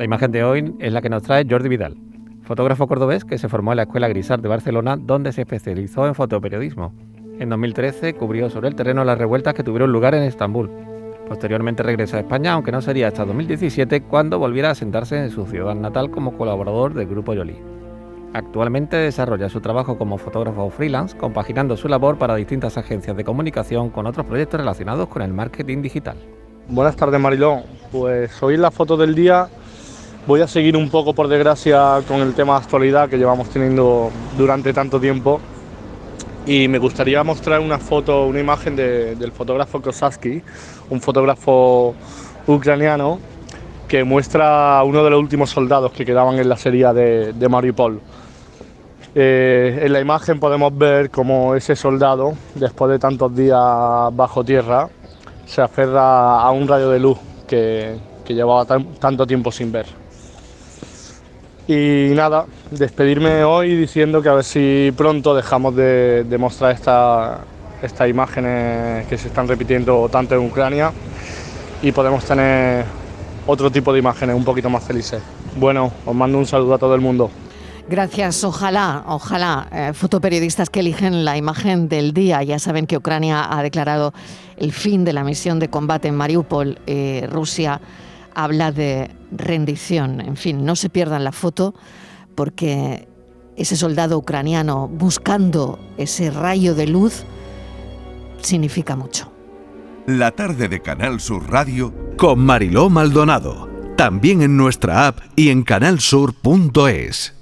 La imagen de hoy es la que nos trae Jordi Vidal, fotógrafo cordobés que se formó en la Escuela Grisar de Barcelona, donde se especializó en fotoperiodismo. En 2013 cubrió sobre el terreno las revueltas que tuvieron lugar en Estambul. Posteriormente regresó a España, aunque no sería hasta 2017 cuando volviera a sentarse en su ciudad natal como colaborador del Grupo Yoli. Actualmente desarrolla su trabajo como fotógrafo freelance, compaginando su labor para distintas agencias de comunicación con otros proyectos relacionados con el marketing digital. Buenas tardes Marilón, pues hoy la foto del día voy a seguir un poco por desgracia con el tema de actualidad que llevamos teniendo durante tanto tiempo y me gustaría mostrar una foto, una imagen del fotógrafo Kosaski, un fotógrafo ucraniano que muestra a uno de los últimos soldados que quedaban en la serie de, de Mariupol. Eh, en la imagen podemos ver cómo ese soldado, después de tantos días bajo tierra, se aferra a un rayo de luz que, llevaba tanto tiempo sin ver. Y nada, despedirme hoy diciendo que a ver si pronto dejamos de, mostrar estas imágenes que se están repitiendo tanto en Ucrania y podemos tener otro tipo de imágenes un poquito más felices. Bueno, os mando un saludo a todo el mundo. Gracias. Ojalá, ojalá, eh, fotoperiodistas que eligen la imagen del día. Ya saben que Ucrania ha declarado el fin de la misión de combate en Mariupol. Eh, Rusia habla de rendición. En fin, no se pierdan la foto porque ese soldado ucraniano buscando ese rayo de luz significa mucho. La tarde de Canal Sur Radio con Mariló Maldonado. También en nuestra app y en canalsur.es.